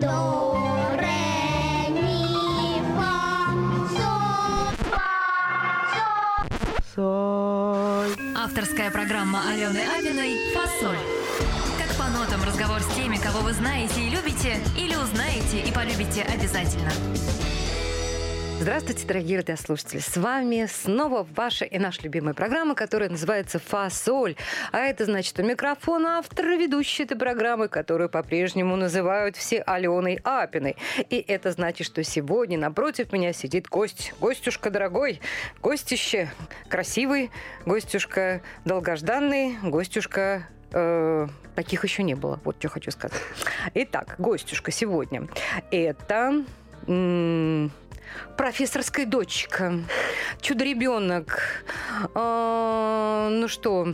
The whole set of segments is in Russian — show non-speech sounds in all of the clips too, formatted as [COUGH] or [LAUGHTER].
до, ре, ми, фа, соль, фа, соль. Соль. Авторская программа Алены Абиной «Фасоль». Как по нотам разговор с теми, кого вы знаете и любите, или узнаете и полюбите обязательно. Здравствуйте, дорогие радиослушатели! С вами снова ваша и наша любимая программа, которая называется «Фасоль». А это значит, у микрофона автор и ведущий этой программы, которую по-прежнему называют все Аленой Апиной. И это значит, что сегодня напротив меня сидит гость. Гостюшка дорогой, гостище красивый, гостюшка долгожданный, гостюшка э, таких еще не было. Вот что хочу сказать. Итак, гостюшка сегодня. Это м, профессорская дочка, чудо-ребенок. А, ну что,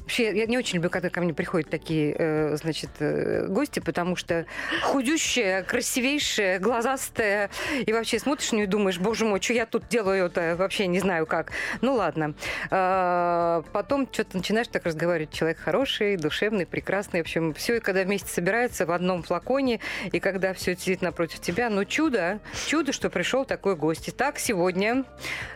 Вообще, я не очень люблю, когда ко мне приходят такие, э, значит, э, гости, потому что худющая, красивейшая, глазастая, и вообще смотришь на нее и думаешь, боже мой, что я тут делаю-то, вообще не знаю как. Ну ладно. А, потом что-то начинаешь так разговаривать, человек хороший, душевный, прекрасный, в общем, все, когда вместе собирается в одном флаконе, и когда все сидит напротив тебя, ну чудо, чудо, что пришел такой гость. Итак, сегодня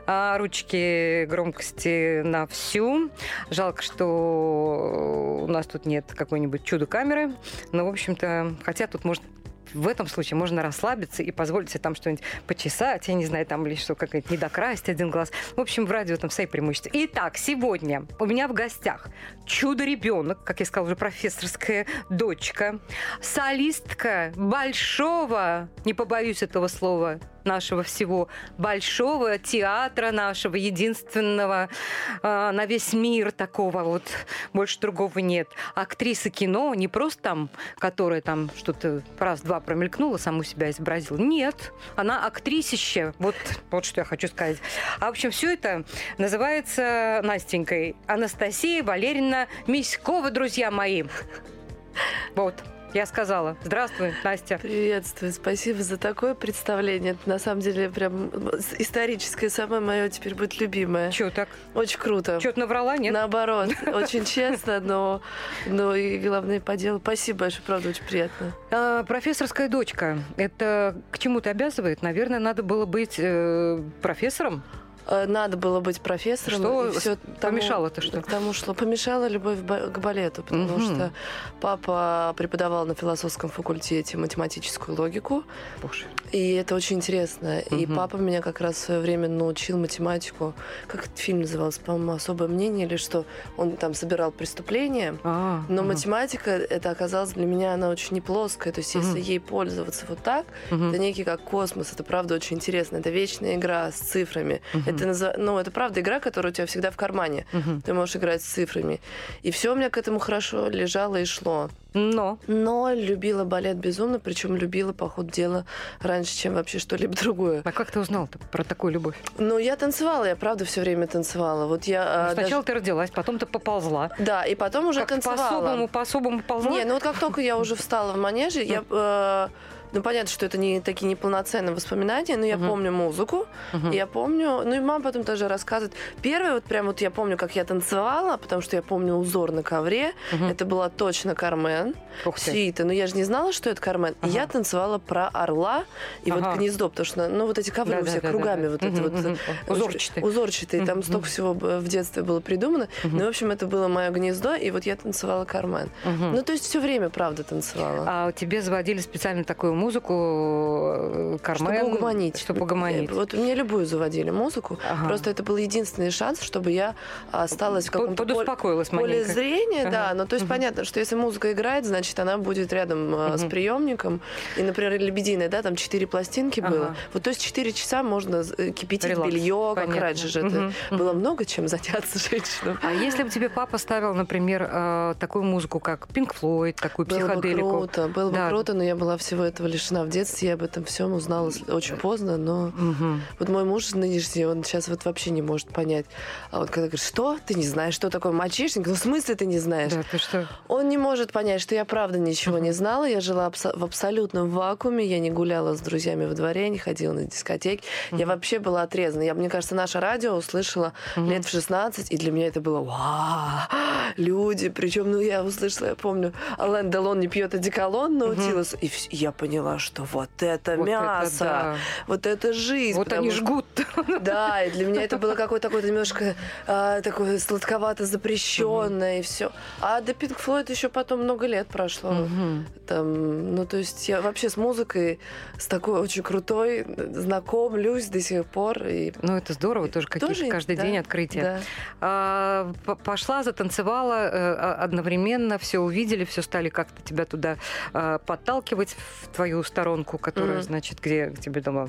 а, ручки громкости на всю. Жалко, что у нас тут нет какой-нибудь чудо-камеры. Но, в общем-то, хотя тут можно в этом случае можно расслабиться и позволить себе там что-нибудь почесать, я не знаю, там или что, как-нибудь не докрасить один глаз. В общем, в радио там свои преимущества. Итак, сегодня у меня в гостях чудо-ребенок, как я сказала, уже профессорская дочка, солистка большого, не побоюсь этого слова, нашего всего большого театра нашего, единственного э, на весь мир такого вот, больше другого нет. Актриса кино, не просто там, которая там что-то раз-два промелькнула, саму себя изобразила. Нет, она актрисище. Вот, вот что я хочу сказать. А, в общем, все это называется Настенькой. Анастасия Валерьевна Миськова, друзья мои. Вот. Я сказала. Здравствуй, Настя. Приветствую. Спасибо за такое представление. Это на самом деле прям историческое, самое мое теперь будет любимое. Чего так? Очень круто. Что-то наврала, нет? Наоборот. [LAUGHS] Очень честно, но, но и главное по делу. Спасибо большое, правда, очень приятно. А, профессорская дочка. Это к чему-то обязывает? Наверное, надо было быть э, профессором? Э, надо было быть профессором. Что и все помешало-то что? К тому шло. Помешала любовь к балету, потому угу. что папа преподавал на философском факультете математическую логику. Боже. И это очень интересно. Угу. И папа меня как раз в свое время научил математику. Как этот фильм назывался? По-моему, «Особое мнение» или что? Он там собирал преступления. А, но угу. математика, это оказалось для меня, она очень не плоская. То есть угу. если ей пользоваться вот так, угу. это некий как космос. Это правда очень интересно. Это вечная игра с цифрами. Угу. Это, назов... ну, это правда игра, которая у тебя всегда в кармане. Угу. Ты можешь играть с цифрами. И все у меня к этому хорошо лежало и шло. Но? Но любила балет безумно, причем любила, по ходу дела, раньше, чем вообще что-либо [LAUGHS] другое. А как ты узнал про такую любовь? Ну, я танцевала, я правда все время танцевала. Вот я, ну, сначала даже... ты родилась, потом ты поползла. Да, и потом уже как танцевала. По-особому, по-особому ползла? Не, ну вот как только я уже встала в манеже, я... Э, ну, понятно, что это не такие неполноценные воспоминания, но я uh-huh. помню музыку, uh-huh. я помню... Ну, и мама потом тоже рассказывает. Первое, вот прям вот я помню, как я танцевала, потому что я помню узор на ковре. Uh-huh. Это была точно Кармен. Сита. Но я же не знала, что это Кармен. Uh-huh. И я танцевала про орла и uh-huh. вот гнездо, потому что, ну, вот эти ковры да, все да, кругами да, да. вот uh-huh. это вот... Uh-huh. Узорчатые. Узорчатые. Там uh-huh. столько всего в детстве было придумано. Uh-huh. Ну, в общем, это было мое гнездо, и вот я танцевала Кармен. Uh-huh. Ну, то есть все время, правда, танцевала. А тебе заводили специально такую музыку, Кармен? Чтобы угомонить. Чтобы угомонить. Вот мне любую заводили музыку. Ага. Просто это был единственный шанс, чтобы я осталась в каком-то Подуспокоилась поле, поле зрения. Ага. Да, ну то есть угу. понятно, что если музыка играет, значит она будет рядом угу. с приемником. И, например, «Лебединая», да, там четыре пластинки ага. было. Вот то есть четыре часа можно э, кипятить Релакс. белье, понятно. как раньше же. Угу. Это было много чем заняться [LAUGHS] женщинам. А если бы тебе папа ставил, например, э, такую музыку, как Pink Floyd, такую было психоделику? Было бы круто, было да. бы круто, но я была всего этого лишена в детстве. Я об этом всем узнала очень поздно, но угу. вот мой муж нынешний, он сейчас вот вообще не может понять. А вот когда говорит, что? Ты не знаешь, что такое мальчишник? Ну, в смысле ты не знаешь? Да, ты что? Он не может понять, что я правда ничего не знала. Я жила в абсолютном вакууме. Я не гуляла с друзьями во дворе, не ходила на дискотеки. Угу. Я вообще была отрезана. Я, мне кажется, наше радио услышала угу. лет в 16, и для меня это было вау, люди. Причем, ну, я услышала, я помню, Ален Делон не пьет одеколон, научилась. Угу. И я поняла, поняла, что вот это вот мясо, это, да. вот это жизнь. Вот они жгут. [LAUGHS] Да, и для меня это было какое-то такое немножко а, такое сладковато запрещенное угу. и все. А до Пинк Флойд еще потом много лет прошло. Угу. Там, ну, то есть я вообще с музыкой, с такой очень крутой, знакомлюсь до сих пор. И... Ну, это здорово, тоже какие-то каждый да, день открытия. Да. А, пошла, затанцевала, э, одновременно все увидели, все стали как-то тебя туда а, подталкивать в твою сторонку, которая, mm. значит, где тебе дома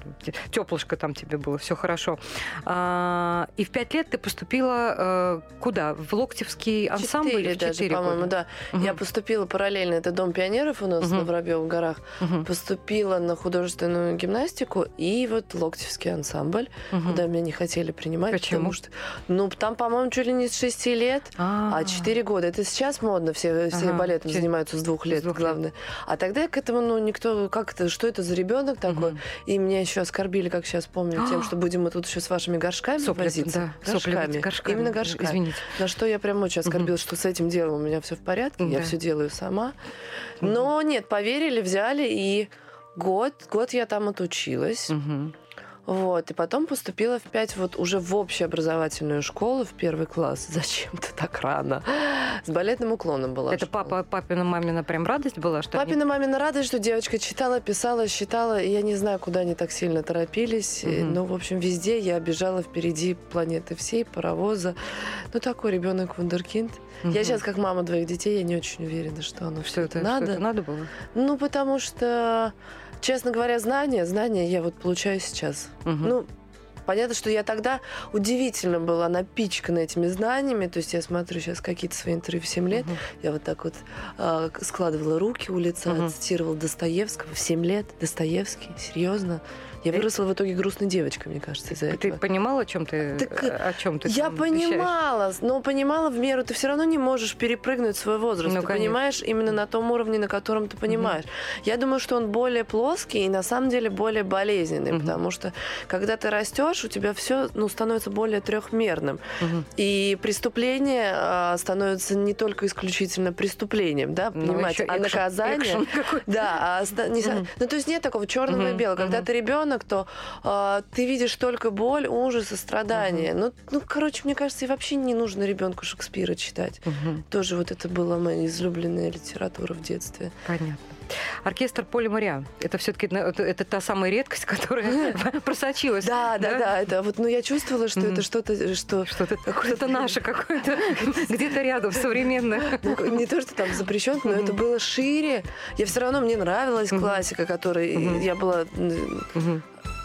теплышко там тебе было, все хорошо. А, и в пять лет ты поступила э, куда? В Локтевский ансамбль? Четыре даже, по-моему, да. Угу. Я поступила параллельно, это Дом пионеров у нас угу. на Воробьевых горах. Угу. Поступила на художественную гимнастику и вот Локтевский ансамбль, угу. куда меня не хотели принимать. Почему? Потому что, ну, там, по-моему, чуть ли не с шести лет, А-а-а. а четыре года. Это сейчас модно, все, все балетом занимаются с двух лет, главное. А тогда к этому, ну, никто, как это, что это за ребенок такой? Угу. И меня еще оскорбили, как сейчас помню, тем, [GASPS] что будем мы тут еще с вашими горшками Сопли, возиться. Да, горшками. горшками. Именно горшками. Извините. На что я прям очень оскорбилась, угу. что с этим делом у меня все в порядке, да. я все делаю сама. Но нет, поверили, взяли, и год, год я там отучилась. Угу. Вот, и потом поступила в пять вот уже в общеобразовательную школу в первый класс. [LAUGHS] Зачем-то так рано. С балетным уклоном была. Это папа, папина, мамина прям радость была? Что папина, они... мамина радость, что девочка читала, писала, считала. И я не знаю, куда они так сильно торопились. Угу. Но, в общем, везде я бежала впереди планеты всей, паровоза. Ну, такой ребенок вундеркинд. Угу. Я сейчас, как мама двоих детей, я не очень уверена, что оно все это надо. Что это надо было? Ну, потому что Честно говоря, знания, знания я вот получаю сейчас. Угу. Ну, понятно, что я тогда удивительно была напичкана этими знаниями. То есть я смотрю сейчас какие-то свои интервью в 7 лет. Угу. Я вот так вот э, складывала руки у лица, угу. цитировала Достоевского в 7 лет. Достоевский, серьезно. Я выросла в итоге грустной девочкой, мне кажется, из-за этого. Ты понимала, о чем ты, так, о чем ты Я понимала, но понимала в меру. Ты все равно не можешь перепрыгнуть свой возраст. Ну, ты конечно. понимаешь именно на том уровне, на котором ты понимаешь. Угу. Я думаю, что он более плоский и на самом деле более болезненный, угу. потому что когда ты растешь, у тебя все ну, становится более трехмерным. Угу. И преступление а, становится не только исключительно преступлением, да, ну, понимаете, а наказание. Да, а, не, угу. ну то есть нет такого черного угу. и белого. Когда ты ребенок, ребенок, то э, ты видишь только боль, ужас и страдания. Угу. Ну, ну, короче, мне кажется, и вообще не нужно ребенку Шекспира читать. Угу. Тоже вот это была моя излюбленная литература в детстве. Понятно. Оркестр Поля Моря. Это все-таки это, это та самая редкость, которая [LAUGHS] просочилась. Да, да, да. Это вот, ну я чувствовала, что это что-то, что что-то что-то наше какое-то [LAUGHS] где-то рядом современное. Ну, не то, что там запрещен, но это было шире. Я все равно мне нравилась классика, которой я была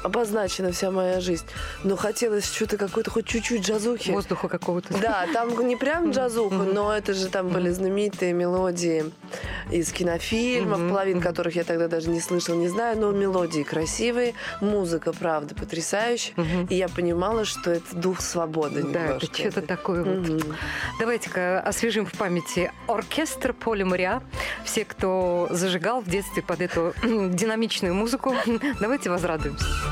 обозначена вся моя жизнь. Но хотелось что-то какой-то хоть чуть-чуть джазухи. Воздуха какого-то. Да, там не прям джазуха, но это же там были знаменитые мелодии из кинофильмов, половин которых я тогда даже не слышала, не знаю, но мелодии красивые, музыка, правда, потрясающая. И я понимала, что это дух свободы Да, это что-то такое вот. Давайте-ка освежим в памяти оркестр Поля Моря. Все, кто зажигал в детстве под эту [CLEARS THROAT] динамичную музыку, [LAUGHS] давайте возрадуемся.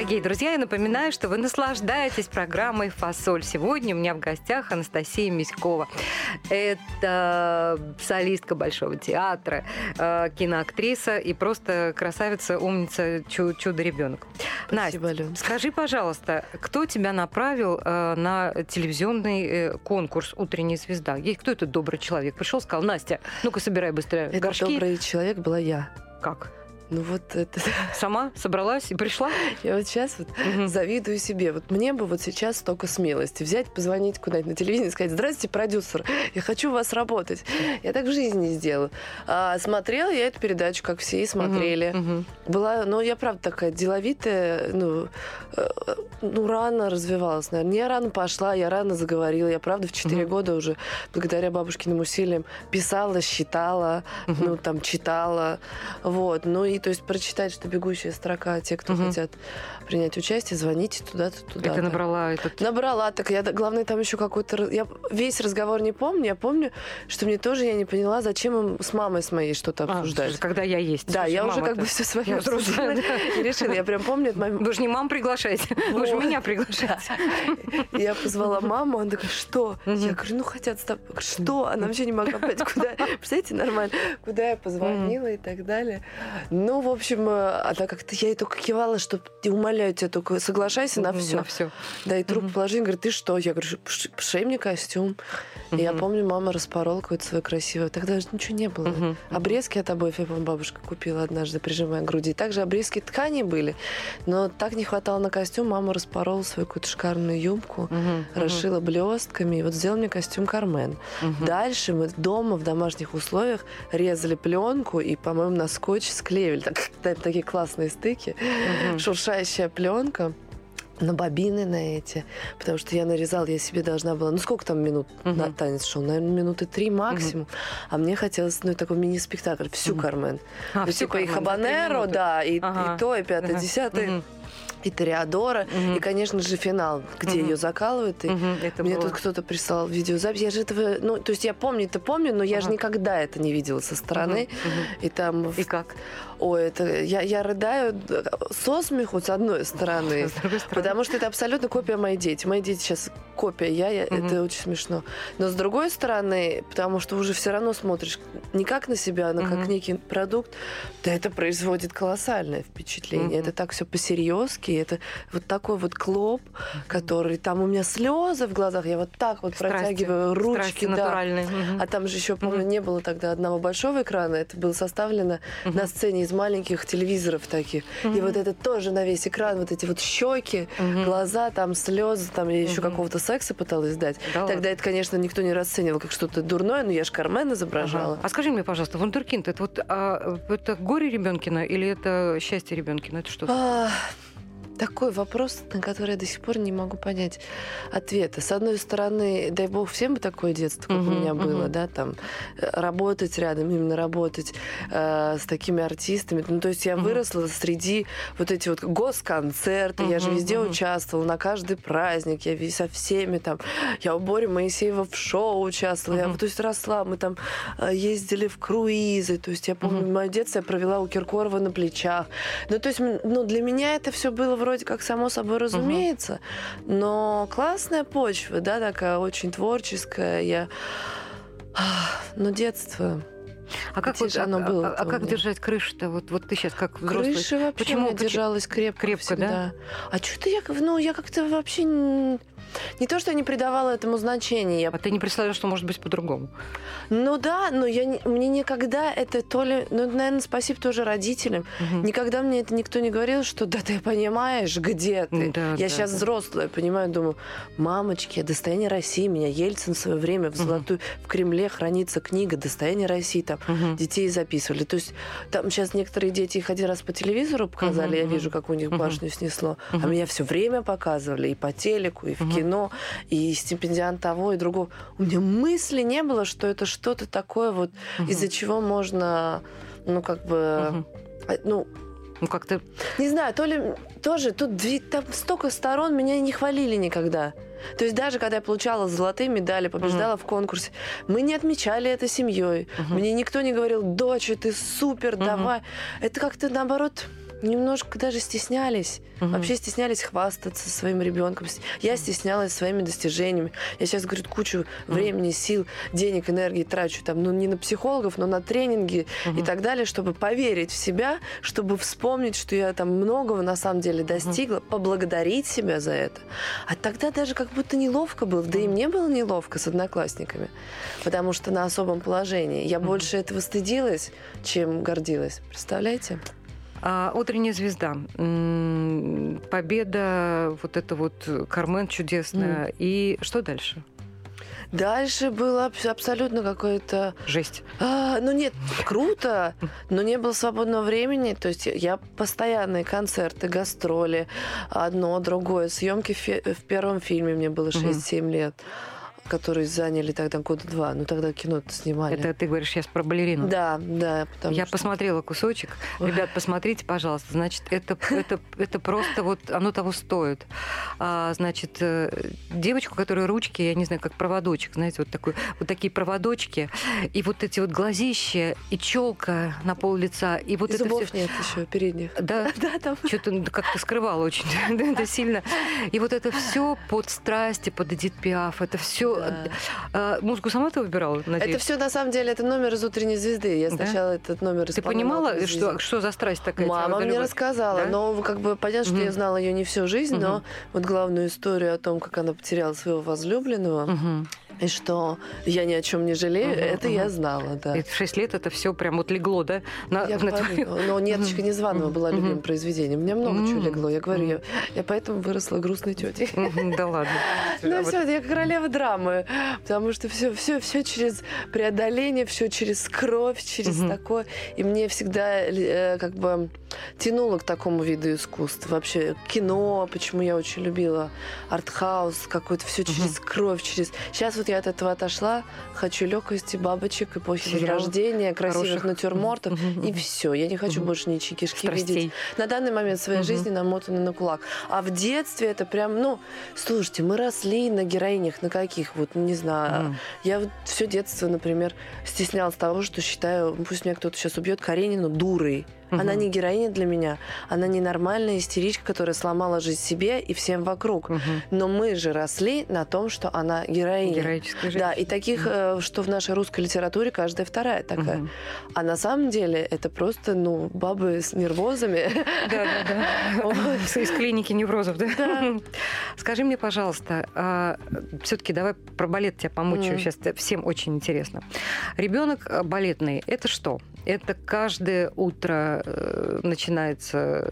Дорогие друзья, я напоминаю, что вы наслаждаетесь программой «Фасоль». Сегодня у меня в гостях Анастасия Миськова. Это солистка Большого театра, э, киноактриса и просто красавица, умница, чудо-ребенок. Настя, Ален. скажи, пожалуйста, кто тебя направил э, на телевизионный э, конкурс «Утренняя звезда»? Кто этот добрый человек? Пришел, сказал, Настя, ну-ка собирай быстрее горшки. Этот добрый человек была я. Как? Ну вот это... [LAUGHS] Сама собралась и пришла? Я вот сейчас вот угу. завидую себе. Вот мне бы вот сейчас столько смелости взять, позвонить куда-нибудь на телевидение и сказать, здравствуйте, продюсер, я хочу у вас работать. Я так в жизни не сделаю. А смотрела я эту передачу, как все и смотрели. Угу. Была, ну, я правда такая деловитая, ну, э, ну, рано развивалась, наверное. Я рано пошла, я рано заговорила. Я правда в 4 угу. года уже, благодаря бабушкиным усилиям, писала, считала, угу. ну, там, читала. Вот. Ну и то есть прочитать, что бегущая строка, те, кто угу. хотят принять участие, звоните туда-то, туда. -то. ты набрала этот... Набрала, так я, главное, там еще какой-то... Я весь разговор не помню, я помню, что мне тоже я не поняла, зачем им с мамой с моей что-то а, обсуждать. когда я есть. Да, я уже как бы все свое обсуждала и [LAUGHS] решила. Я прям помню... Вы же не маму приглашаете, вы же меня приглашаете. Я позвала маму, она такая, что? Я говорю, ну хотят с тобой. Что? Она вообще не могла понять, куда... Представляете, нормально, куда я позвонила и так далее. Ну, в общем, э, она как-то... Я ей только кивала, что умоляю тебя, только соглашайся на все. На все. Да, и трубку положи, говорит, ты что? Я говорю, шей мне костюм. И я помню, мама распорола какое-то свое красивое. Тогда же ничего не было. Обрезки от обоев, я помню, бабушка купила однажды, прижимая к груди. Также обрезки ткани были, но так не хватало на костюм. Мама распорола свою какую-то шикарную юбку, расшила блестками, и вот сделала мне костюм Кармен. Дальше мы дома в домашних условиях резали пленку и, по-моему, на скотч склеивали. [LAUGHS] Так, такие классные стыки. Шуршающая пленка на бобины на эти, потому что я нарезала, я себе должна была, ну сколько там минут uh-huh. на танец шел, наверное, минуты три максимум, uh-huh. а мне хотелось, ну такой мини-спектакль, всю uh-huh. Кармен, а, ну, типа Кармен, и Хабанеро, да, и, ага. и то, и пятое, uh-huh. десятое. Uh-huh и Тореадора, угу. и, конечно же, финал, где угу. ее закалывают. И угу. это мне было... тут кто-то прислал видеозапись. Я же этого, ну, то есть я помню это помню, но я ага. же никогда это не видела со стороны. Угу. И там... И как? Ой, это я, я рыдаю со смеху с одной стороны, с стороны, потому что это абсолютно копия моей дети. Мои дети сейчас копия я, я угу. это очень смешно. Но с другой стороны, потому что уже все равно смотришь не как на себя, но угу. как некий продукт, да это производит колоссальное впечатление. Угу. Это так все по-серьезки, это вот такой вот клоп, который там у меня слезы в глазах, я вот так вот Страсти. протягиваю ручки, Страсти да. Угу. А там же еще, помню, угу. не было тогда одного большого экрана, это было составлено угу. на сцене из из маленьких телевизоров таких. Mm-hmm. И вот это тоже на весь экран, вот эти вот щеки, mm-hmm. глаза, там слезы, там я еще mm-hmm. какого-то секса пыталась дать. Да Тогда ладно. это, конечно, никто не расценивал как что-то дурное, но я же Кармен изображала. Ага. А скажи мне, пожалуйста, Вундеркинд, это вот а, это горе Ребенкина или это счастье Ребенкина? Это что? А, такой вопрос, на который я до сих пор не могу понять ответа. С одной стороны, дай бог всем бы такое детство, как uh-huh, у меня было, uh-huh. да, там работать рядом, именно работать э, с такими артистами. Ну, то есть я uh-huh. выросла среди вот эти вот госконцерты, uh-huh, я же везде uh-huh. участвовала, на каждый праздник, я со всеми там, я у Бори Моисеева в шоу участвовала, uh-huh. я, то есть росла, мы там э, ездили в круизы, то есть я помню, uh-huh. мое детство я провела у Киркорова на плечах. Ну, то есть, ну, для меня это все было вроде вроде как само собой разумеется, угу. но классная почва, да, такая очень творческая. Я... Ну, детство. А как вот, оно а, было? А, а как держать крышу-то? Вот, вот ты сейчас как взрослый. Крыша вообще Почему? держалась крепко. Крепко, всегда. да? А что-то я, ну, я как-то вообще не то, что я не придавала этому значения. А ты не представляешь, что может быть по-другому? Ну да, но я не, мне никогда это то ли... Ну, наверное, спасибо тоже родителям. Угу. Никогда мне это никто не говорил, что да ты понимаешь, где ты. Да, я да, сейчас да. взрослая, понимаю, думаю, мамочки, достояние России, меня Ельцин в свое время в золотую... Угу. В Кремле хранится книга «Достояние России», там угу. детей записывали. То есть там сейчас некоторые дети их один раз по телевизору показали, угу. я вижу, как у них башню снесло. А меня все время показывали и по телеку, и в угу кино, и стипендиант того и другого. У меня мысли не было, что это что-то такое, вот угу. из-за чего можно, ну, как бы, угу. ну, ну, как-то... Не знаю, то ли тоже тут там столько сторон меня не хвалили никогда. То есть даже когда я получала золотые медали, побеждала угу. в конкурсе, мы не отмечали это семьей. Угу. Мне никто не говорил, дочь, ты супер, угу. давай. Это как-то наоборот немножко даже стеснялись. Угу. Вообще стеснялись хвастаться своим ребенком. Я стеснялась своими достижениями. Я сейчас, говорю, кучу угу. времени, сил, денег, энергии трачу там, ну, не на психологов, но на тренинги угу. и так далее, чтобы поверить в себя, чтобы вспомнить, что я там многого на самом деле достигла, угу. поблагодарить себя за это. А тогда даже как будто неловко было. Да и мне было неловко с одноклассниками, потому что на особом положении. Я угу. больше этого стыдилась, чем гордилась. Представляете? А, «Утренняя звезда». Победа, вот это вот Кармен чудесная. Mm. И что дальше? Дальше было абсолютно какое-то... Жесть. А, ну нет, круто, но не было свободного времени. То есть я постоянные концерты, гастроли, одно, другое. Съемки в первом фильме мне было 6-7 лет которые заняли тогда года два. Ну, тогда кино снимали. Это ты говоришь сейчас про балерину? Да, да. Я что... посмотрела кусочек. Ребят, посмотрите, пожалуйста. Значит, это, это, это просто вот оно того стоит. А, значит, э, девочку, которая ручки, я не знаю, как проводочек, знаете, вот, такой, вот такие проводочки, и вот эти вот глазища, и челка на пол лица, и вот и это зубов все... нет еще передних. Да, [LAUGHS] да там. Что-то как-то скрывало очень [LAUGHS] это сильно. И вот это все под страсти, под Эдит Пиаф, это все да. А, музыку сама ты выбирала, надеюсь? Это все на самом деле, это номер из «Утренней звезды». Я сначала да? этот номер Ты понимала, что, что за страсть такая? Мама мне рассказала, да? но как бы понятно, что угу. я знала ее не всю жизнь, угу. но вот главную историю о том, как она потеряла своего возлюбленного, угу и что я ни о чем не жалею, угу, это угу. я знала, да. И в 6 лет это все прям вот легло, да? На, я на говорю, твою... но «Неточка незваного» угу, была любимым угу. произведением. У меня много угу. чего легло. Я говорю, я, я поэтому выросла грустной тетей. Да ладно. [LAUGHS] Ну все, я королева драмы, потому что все, все, все через преодоление, все через кровь, через такое. И мне всегда э, как бы тянуло к такому виду искусства. Вообще кино, почему я очень любила артхаус, какой-то все через кровь, через... Сейчас вот я от этого отошла. Хочу легкости, бабочек, эпохи Сериал возрождения, красивых хороших. натюрмортов. Mm-hmm. И все. Я не хочу mm-hmm. больше ничьи кишки Страстей. видеть. На данный момент своей mm-hmm. жизни намотаны на кулак. А в детстве это прям, ну, слушайте, мы росли на героинях, на каких, вот, не знаю. Mm. Я вот все детство, например, стеснялась того, что считаю, пусть меня кто-то сейчас убьет, Каренину дурой. Угу. Она не героиня для меня. Она ненормальная истеричка, которая сломала жизнь себе и всем вокруг. Угу. Но мы же росли на том, что она героиня. Героическая жизнь. Да, и таких, угу. что в нашей русской литературе каждая вторая такая. Угу. А на самом деле это просто, ну, бабы с нервозами. Да, да, да. [LAUGHS] Из клиники неврозов, да? Да. Скажи мне, пожалуйста, а, все-таки давай про балет тебя помучаю. Сейчас всем очень интересно. Ребенок э, балетный, это что? Это каждое утро э, начинается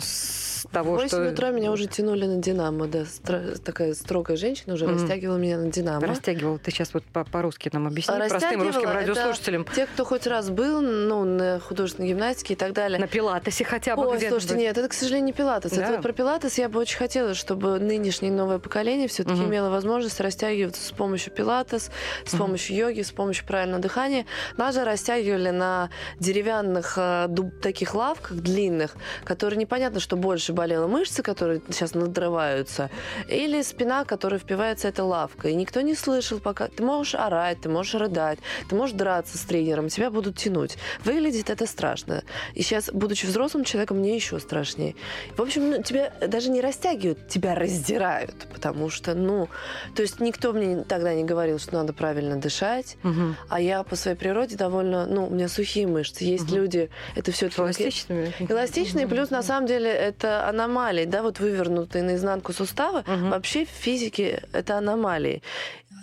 с того, в 8 что... утра меня уже тянули на «Динамо», да. Стро... Такая строгая женщина уже mm-hmm. растягивала меня на «Динамо». Растягивала. Ты сейчас вот по-русски нам объясни, простым русским радиослушателям. те, кто хоть раз был ну, на художественной гимнастике и так далее. На пилатесе хотя бы Ой, слушайте, нет, это, к сожалению, не пилатес. Да. Это вот про пилатес я бы очень хотела, чтобы нынешнее новое поколение все-таки mm-hmm. имело возможность растягиваться с помощью пилатес, с mm-hmm. помощью йоги, с помощью правильного дыхания. Нас же растягивали на деревянных э, таких лавках длинных, которые непонятно, что больше болела мышцы, которые сейчас надрываются, или спина, которая впивается эта лавка. И никто не слышал пока. Ты можешь орать, ты можешь рыдать, ты можешь драться с тренером, тебя будут тянуть. Выглядит это страшно. И сейчас, будучи взрослым человеком, мне еще страшнее. В общем, ну, тебя даже не растягивают, тебя раздирают, потому что, ну, то есть никто мне тогда не говорил, что надо правильно дышать, угу. а я по своей природе довольно, ну, у меня сухие мышцы. Есть угу. люди, это все эластичные. Эластичные, угу. плюс на самом деле это аномалии, да, вот вывернутые наизнанку суставы. Угу. Вообще в физике это аномалии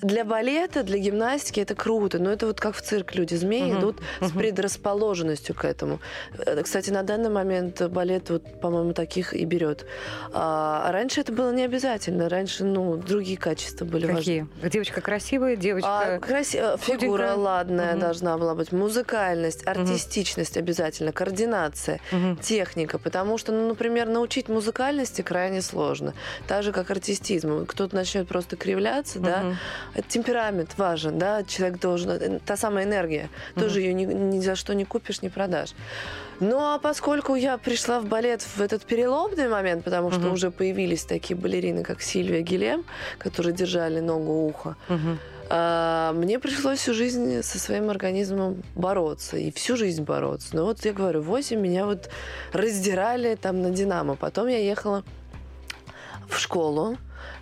для балета, для гимнастики это круто, но это вот как в цирк люди змеи uh-huh. идут uh-huh. с предрасположенностью к этому. Э, кстати, на данный момент балет вот, по-моему, таких и берет. А раньше это было не обязательно, раньше, ну, другие качества были Какие? важны. Девочка красивая, девочка. А, краси... Э, фигура ладная uh-huh. должна была быть, музыкальность, артистичность uh-huh. обязательно, координация, uh-huh. техника, потому что, ну, например, научить музыкальности крайне сложно, так же как артистизму. Кто-то начнет просто кривляться, uh-huh. да темперамент важен, да, человек должен, э, та самая энергия, mm-hmm. тоже ее ни, ни за что не купишь, не продашь. Ну а поскольку я пришла в балет в этот переломный момент, потому что mm-hmm. уже появились такие балерины, как Сильвия Гилем, которые держали ногу уха, mm-hmm. А, мне пришлось всю жизнь со своим организмом бороться. И всю жизнь бороться. Но вот я говорю, 8 меня вот раздирали там на Динамо. Потом я ехала в школу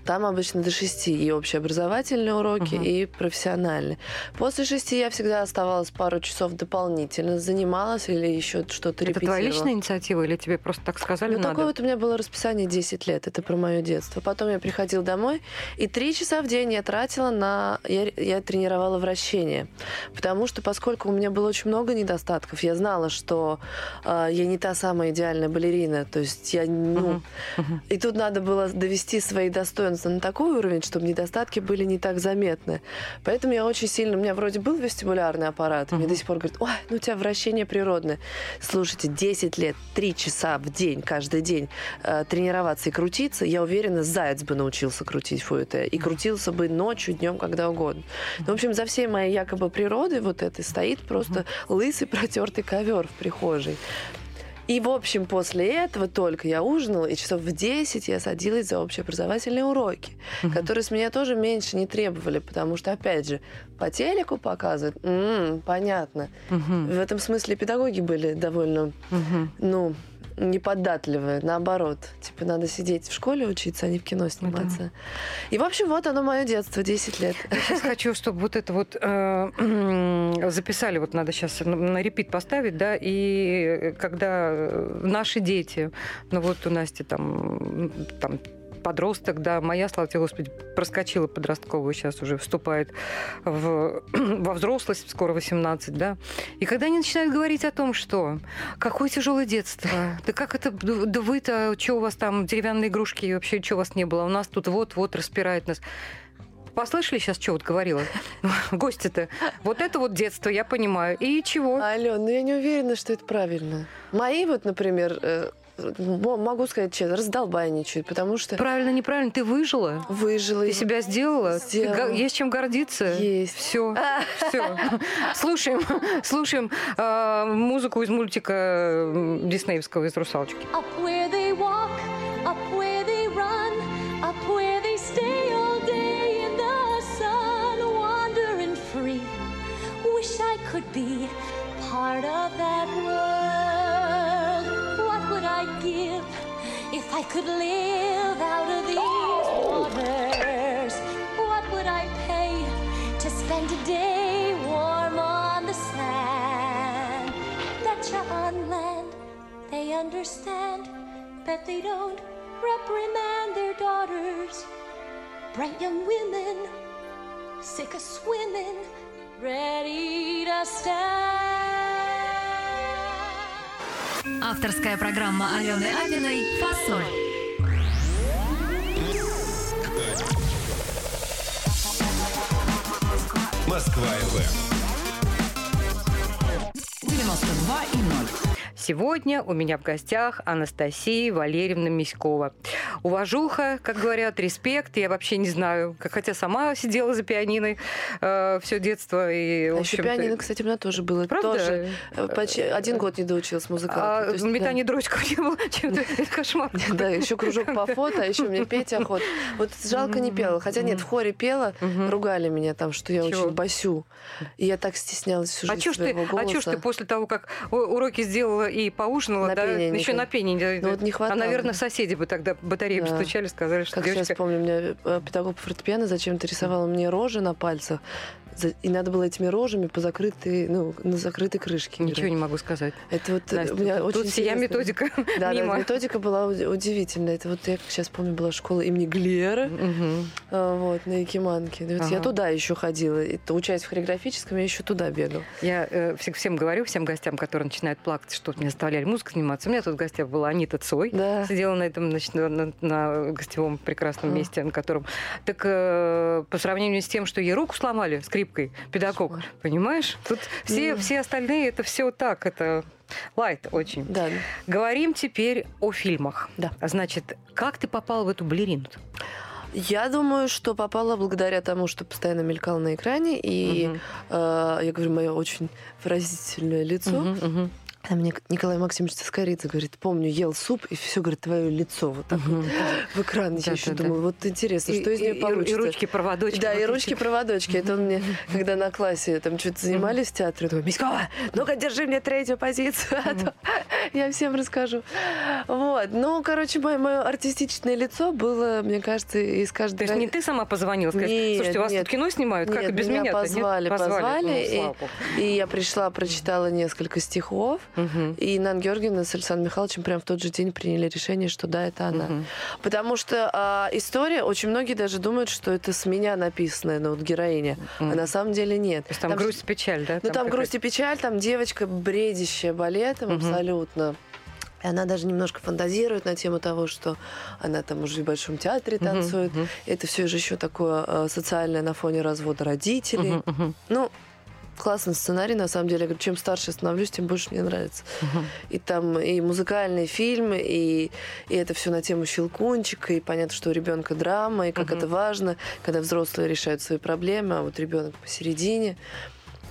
там обычно до шести и общеобразовательные уроки, угу. и профессиональные. После шести я всегда оставалась пару часов дополнительно, занималась или еще что-то репетировала. Это твоя личная инициатива или тебе просто так сказали? Ну, надо? такое вот у меня было расписание 10 лет, это про мое детство. Потом я приходила домой, и три часа в день я тратила на... Я, я тренировала вращение. Потому что, поскольку у меня было очень много недостатков, я знала, что э, я не та самая идеальная балерина. То есть я... Ну, uh-huh. И тут надо было довести свои достоинства на такой уровень, чтобы недостатки были не так заметны. Поэтому я очень сильно... У меня вроде был вестибулярный аппарат, uh-huh. мне до сих пор говорят, ой, ну у тебя вращение природное. Слушайте, 10 лет, 3 часа в день, каждый день э, тренироваться и крутиться, я уверена, заяц бы научился крутить фуэте. И крутился бы ночью, днем, когда угодно. Ну, в общем, за всей моей якобы природой вот этой стоит просто лысый протертый ковер в прихожей. И, в общем, после этого только я ужинала, и часов в 10 я садилась за общеобразовательные уроки, uh-huh. которые с меня тоже меньше не требовали, потому что, опять же, по телеку показывают, м-м, понятно. Uh-huh. В этом смысле педагоги были довольно, uh-huh. ну, неподатливая, наоборот. Типа, надо сидеть в школе учиться, а не в кино сниматься. Да. И, в общем, вот оно мое детство, 10 лет. Я сейчас хочу, чтобы вот это вот э, записали, вот надо сейчас на репит поставить, да, и когда наши дети, ну вот у Насти там, там подросток, да, моя, слава тебе, Господи, проскочила подростковую, сейчас уже вступает в, [CLEARS THROAT] во взрослость, скоро 18, да. И когда они начинают говорить о том, что какое тяжелое детство, да как это, да вы-то, что у вас там, деревянные игрушки, и вообще, что у вас не было, у нас тут вот-вот распирает нас. Послышали сейчас, что вот говорила? [LAUGHS] Гости-то. Вот это вот детство, я понимаю. И чего? Ален, ну я не уверена, что это правильно. Мои вот, например, э, могу сказать честно, раздолбайничают, потому что... Правильно, неправильно, ты выжила? Выжила. Ты себя сделала? Сделала. Ты, есть чем гордиться? Есть. Все, [LAUGHS] все. Слушаем, [LAUGHS] слушаем э, музыку из мультика диснеевского из «Русалочки». Up where they walk, up where they run, up where they stay all day in the sun, wandering free. Wish I could be part of that give if I could live out of these waters? What would I pay to spend a day warm on the sand? That you're on land, they understand, but they don't reprimand their daughters. Bright young women, sick of swimming, ready to stand. Авторская программа Алены Абиной «Фасоль». Москва ФМ. 92 и 0. Сегодня у меня в гостях Анастасия Валерьевна Миськова. Уважуха, как говорят, респект. Я вообще не знаю, как, хотя сама сидела за пианиной э, все детство. И, а еще пианино, кстати, у меня тоже было. Правда? Тоже, э, почти один год не доучилась музыкалке. А есть, метание да. дротиков не было? Это кошмар. Да, еще кружок по фото, а еще мне [LAUGHS] Петя охот. Вот жалко не пела. Хотя нет, в хоре пела, ругали меня там, что я очень басю. И я так стеснялась всю а жизнь своего голоса. А что ж ты после того, как уроки сделала и поужинала, на да, пение еще на пение. Ну, вот не хватало. А, наверное, соседи бы тогда батареи да. постучали, сказали, что Как девочка... сейчас помню, у меня э, педагог по фортепиано зачем-то рисовал мне рожи на пальцах, и надо было этими рожами по закрытой, ну, на закрытой крышке. Ничего не могу сказать. Это вот э, Настя, у меня тут очень сия методика да, мимо. Да, методика была удивительная. Это вот я сейчас помню, была школа имени Глера, угу. вот, на Якиманке. Вот ага. Я туда еще ходила. Это, учась в хореографическом, я еще туда бегал. Я э, всем говорю, всем гостям, которые начинают плакать, что мне заставляли музыку сниматься. У меня тут в гостях была Анита Цой. Да. Сидела на этом, значит, на, на, на гостевом прекрасном а. месте, на котором... Так э, по сравнению с тем, что ей руку сломали скрипкой, педагог скок. Понимаешь? Тут все, все остальные это все так, это лайт очень. Да. Говорим теперь о фильмах. Да. Значит, как ты попала в эту балерину? Я думаю, что попала благодаря тому, что постоянно мелькала на экране, и угу. э, я говорю, мое очень выразительное лицо. Угу, угу. А мне Николай Максимович Тоскоридзе говорит, помню, ел суп, и все, говорит, твое лицо вот так вот в экран. Я еще думаю, вот интересно, что из нее получится. И ручки-проводочки. Да, и ручки-проводочки. Это он мне, когда на классе там что-то занимались в театре, думаю, Миськова, ну-ка, держи мне третью позицию, а то я всем расскажу. Вот. Ну, короче, мое артистичное лицо было, мне кажется, из каждой... То есть не ты сама позвонила, сказать, слушайте, у вас тут кино снимают, как без меня позвали, позвали. Ну, и я пришла, прочитала несколько стихов, Угу. И Нан Георгиевна с Александром Михайловичем прямо в тот же день приняли решение, что да, это она. Угу. Потому что а, история, очень многие даже думают, что это с меня написанная, ну вот героиня. Угу. А на самом деле нет. То есть там, там грусть и печаль, да? Ну там, там грусть и печаль, там девочка бредящая балетом угу. абсолютно. И она даже немножко фантазирует на тему того, что она там уже в Большом театре танцует. Uh-huh, uh-huh. Это все же еще такое э, социальное на фоне развода родителей. Uh-huh, uh-huh. Ну, классный сценарий, на самом деле. Я говорю, чем старше становлюсь, тем больше мне нравится. Uh-huh. И там и музыкальный фильм, и, и это все на тему щелкунчика, и понятно, что у ребенка драма, и как uh-huh. это важно, когда взрослые решают свои проблемы, а вот ребенок посередине.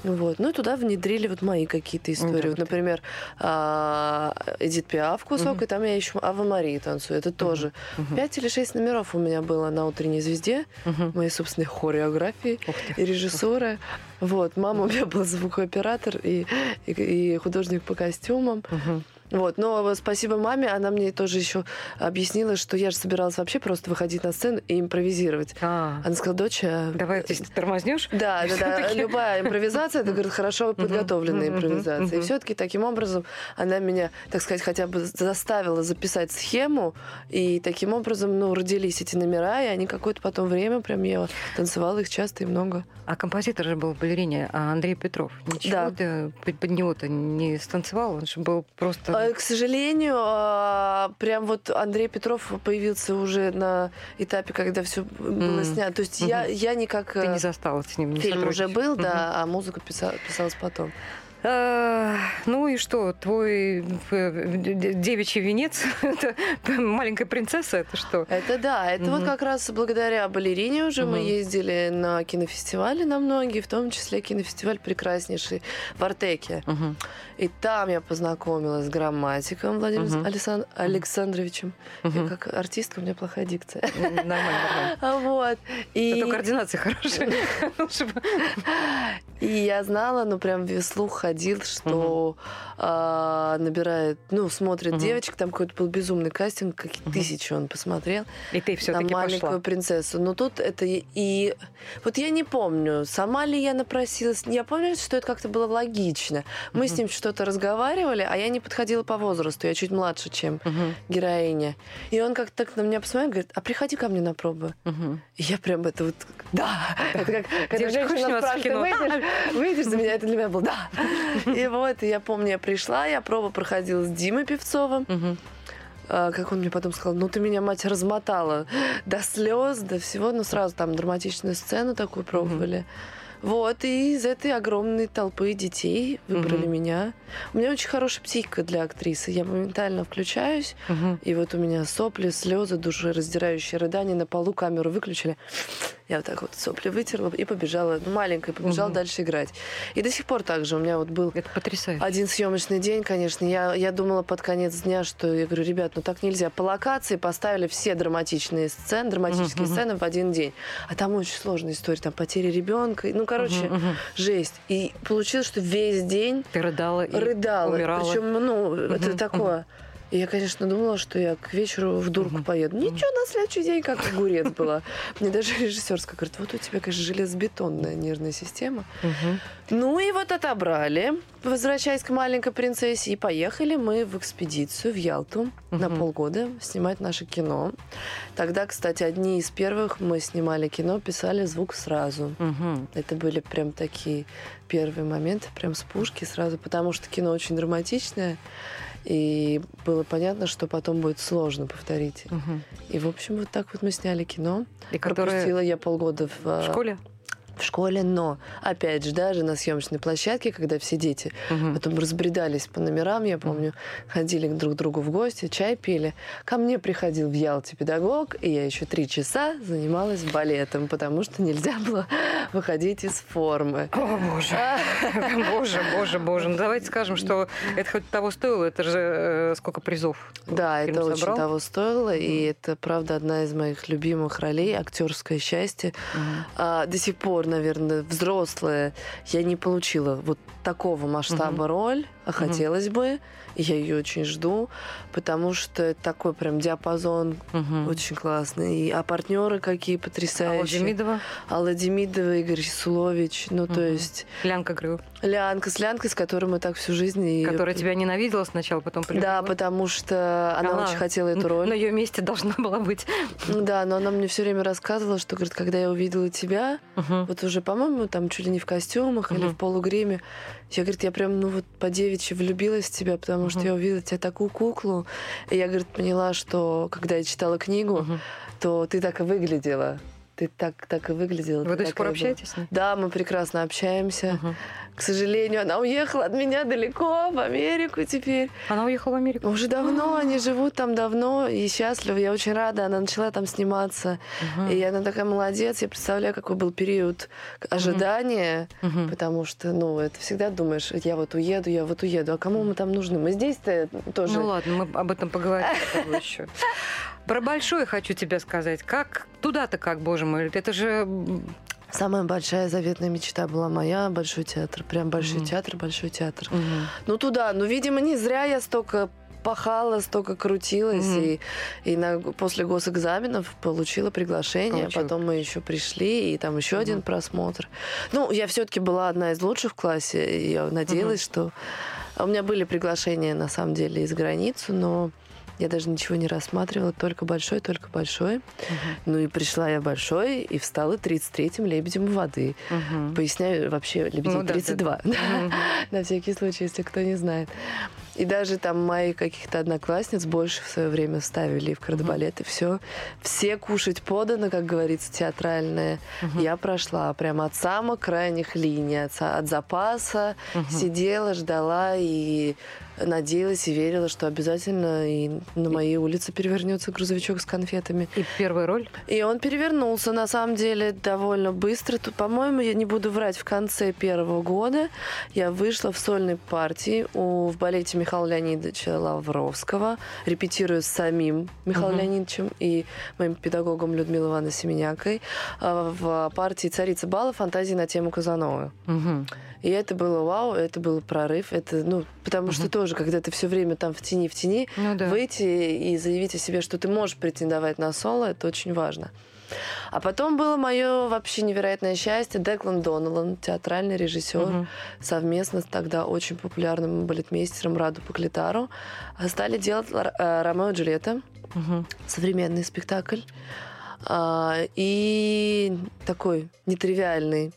Вот. Ну и туда внедрили вот мои какие-то истории. Вот, например, а, Эдит Пиаф кусок, угу. и там я еще Ава Марии танцую. Это тоже. Угу. Пять или шесть номеров у меня было на утренней звезде. Угу. Моей собственной хореографии и режиссуры. Вот. Мама у меня был звукооператор и, и, и художник по костюмам. Угу. Вот, но спасибо маме, она мне тоже еще объяснила, что я же собиралась вообще просто выходить на сцену и импровизировать. А. Она сказала, дочь... Давай ты тормознешь? [LAUGHS] Да, да, да. Любая импровизация, это, говорит, хорошо подготовленная импровизация. И все-таки таким образом она меня, так сказать, хотя бы заставила записать схему, и таким образом, ну, родились эти номера, и они какое-то потом время прям я танцевала их часто и много. А композитор же был в балерине, а Андрей Петров. Ничего да. ты под него-то не станцевал? Он же был просто Э, к сожалению, а, прям вот Андрей Петров появился уже на этапе, когда все было снято. То есть я, я никак... Ты не застала с ним, не Фильм уже был, да, а музыка писал, писалась потом. А, ну и что, твой э, девичий венец, [LAUGHS] это маленькая принцесса, это что? Это да, это угу. вот как раз благодаря балерине уже угу. мы ездили на кинофестивали на многие, в том числе кинофестиваль прекраснейший в Артеке. Угу. И там я познакомилась с грамматиком Владимиром угу. Александ... Александровичем. Угу. Я как артистка, у меня плохая дикция. Нормально, нормально. [LAUGHS] Вот. И... Зато координация хорошая. [LAUGHS] И я знала, ну прям вслух ходил, что а, набирает, ну, смотрит девочек, там какой-то был безумный кастинг, какие тысячи он посмотрел. И ты все-таки На маленькую принцессу. Но тут это и... Вот я не помню, сама ли я напросилась. Я помню, что это как-то было логично. Мы с ним что-то разговаривали, а я не подходила по возрасту. Я чуть младше, чем героиня. И он как-то так на меня посмотрел, говорит, а приходи ко мне на пробы. И я прям это вот... Да! Это как, когда женщина спрашивает, выйдешь, выйдешь за меня? Это для меня было да. [LAUGHS] И вот, я помню, я пришла, я пробу проходила с Димой Певцовым. Угу. Как он мне потом сказал, ну ты меня, мать, размотала до слез, до всего. Ну сразу там драматичную сцену такую пробовали. Угу. Вот, и из этой огромной толпы детей выбрали mm-hmm. меня. У меня очень хорошая психика для актрисы. Я моментально включаюсь, mm-hmm. и вот у меня сопли, слезы, душераздирающие рыдания на полу, камеру выключили. Я вот так вот сопли вытерла и побежала, ну, маленькая, побежала угу. дальше играть. И до сих пор так же. У меня вот был Это потрясающе. один съемочный день, конечно. Я, я думала под конец дня, что я говорю, ребят, ну так нельзя. По локации поставили все драматичные сцены, драматические угу. сцены в один день. А там очень сложная история, там потеря ребенка. Ну, короче, угу. жесть. И получилось, что весь день ты рыдала, и рыдала. умирала. Причем, ну, угу. это такое. И я, конечно, думала, что я к вечеру в дурку mm-hmm. поеду. Ничего, на следующий день как огурец была. Мне даже режиссерская говорит, вот у тебя, конечно, железобетонная нервная система. Mm-hmm. Ну и вот отобрали, возвращаясь к маленькой принцессе, и поехали мы в экспедицию в Ялту mm-hmm. на полгода снимать наше кино. Тогда, кстати, одни из первых мы снимали кино, писали звук сразу. Это были прям такие первые моменты, прям с пушки сразу, потому что кино очень драматичное. И было понятно, что потом будет сложно повторить. Угу. И, в общем, вот так вот мы сняли кино. И которое... Пропустила я полгода в... В школе? В школе, но, опять же, даже на съемочной площадке, когда все дети угу. потом разбредались по номерам, я помню, ходили друг к другу в гости, чай пили, ко мне приходил в Ялте педагог, и я еще три часа занималась балетом, потому что нельзя [LAUGHS] было выходить из формы. О, боже, [LAUGHS] боже, боже, боже. Ну, давайте скажем, что это хоть того стоило, это же э, сколько призов. Да, это очень того стоило, и это, правда, одна из моих любимых ролей, актерское счастье. А, до сих пор, наверное, взрослая, я не получила вот такого масштаба роль, а хотелось бы. Я ее очень жду, потому что это такой прям диапазон угу. очень классный. И, а партнеры какие потрясающие. Алла Демидова? Алла Демидова, Игорь Сулович. Ну, угу. то есть... Лянка Грю. Лянка с Лянкой, с которой мы так всю жизнь... И... Которая тебя ненавидела сначала, потом полюбила. Да, потому что она, она очень хотела эту роль. На ее месте должна была быть. Да, но она мне все время рассказывала, что, говорит, когда я увидела тебя, вот уже, по-моему, там чуть ли не в костюмах или в полугриме, я, говорит, я прям, ну вот по девичьи влюбилась в тебя, потому что я увидела тебя такую куклу. И я, говорит, поняла, что когда я читала книгу, то ты так и выглядела. Ты так, так и выглядела. Вы до сих пор общаетесь? Да, мы прекрасно общаемся. Угу. К сожалению, она уехала от меня далеко, в Америку теперь. Она уехала в Америку? Уже давно, они живут там давно и счастливы. Я очень рада, она начала там сниматься. Угу. И она такая молодец. Я представляю, какой был период ожидания, угу. потому что, ну, это всегда думаешь, я вот уеду, я вот уеду. А кому мы там нужны? Мы здесь-то тоже... Ну ладно, мы об этом поговорим [LAUGHS] еще. Про большое хочу тебе сказать. Как туда-то как, боже мой? Это же Самая большая заветная мечта была моя большой театр. Прям большой mm театр, большой театр. mm Ну туда, ну, видимо, не зря я столько пахала, столько крутилась, mm и, и на, после госэкзаменов получила приглашение. Получила. Потом мы еще пришли, и там еще mm один просмотр. Ну, я все-таки была одна из лучших в классе, и я надеялась, mm что у меня были приглашения на самом деле из границы, но я даже ничего не рассматривала, только большой, только большой. Угу. Ну и пришла я большой и встала 33-м лебедем воды. Угу. Поясняю, вообще лебедем ну, 32. Да, да, да. [LAUGHS] На всякий случай, если кто не знает. И даже там мои каких-то одноклассниц больше в свое время ставили в кардебалет, и все. Все кушать подано, как говорится, театральное. Угу. Я прошла прямо от самых крайних линий, от, от запаса, угу. сидела, ждала и надеялась и верила, что обязательно и на моей улице перевернется грузовичок с конфетами. И первая роль? И он перевернулся, на самом деле, довольно быстро. По-моему, я не буду врать, в конце первого года я вышла в сольной партии у, в балете Михаила Леонидовича Лавровского, репетируя с самим Михаилом угу. Леонидовичем и моим педагогом Людмилой Ивановной Семенякой а, в партии «Царица бала. Фантазии на тему Казанова». Угу. И это было вау, это был прорыв. Это, ну, потому угу. что тоже, когда ты все время там в тени, в тени, ну, да. выйти и заявить о себе, что ты можешь претендовать на соло, это очень важно. А потом было мое вообще невероятное счастье. Деклан Доналан, театральный режиссер, угу. совместно с тогда очень популярным балетмейстером Раду Поклитару, стали делать э, Ромео и Джульетта, угу. современный спектакль. А, и такой нетривиальный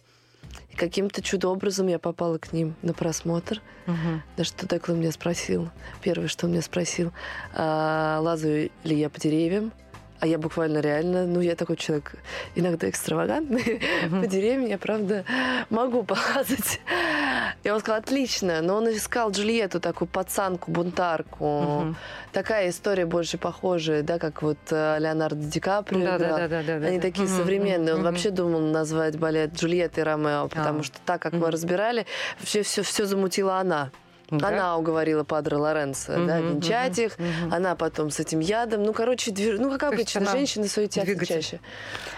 каким-то чудо-образом я попала к ним на просмотр. Угу. Да что Деклан меня спросил. Первое, что он меня спросил, а, лазаю ли я по деревьям. А я буквально реально, ну, я такой человек иногда экстравагантный. Mm-hmm. По деревьям я, правда, могу полазать. Я он сказал, отлично. Но он искал Джульетту, такую пацанку, бунтарку. Mm-hmm. Такая история больше похожая, да, как вот э, Леонардо Ди Каприо да, играл. Да, да, да, да, Они да. такие mm-hmm. современные. Он вообще думал назвать балет Джульетта и Ромео, потому oh. что так, как мы разбирали, все, все, все замутила она. Да? Она уговорила Падре Лоренцо угу, да, венчать угу, их. Угу. Она потом с этим ядом. Ну, короче, движ... ну, как То обычно, женщины суетятся двигатель. чаще.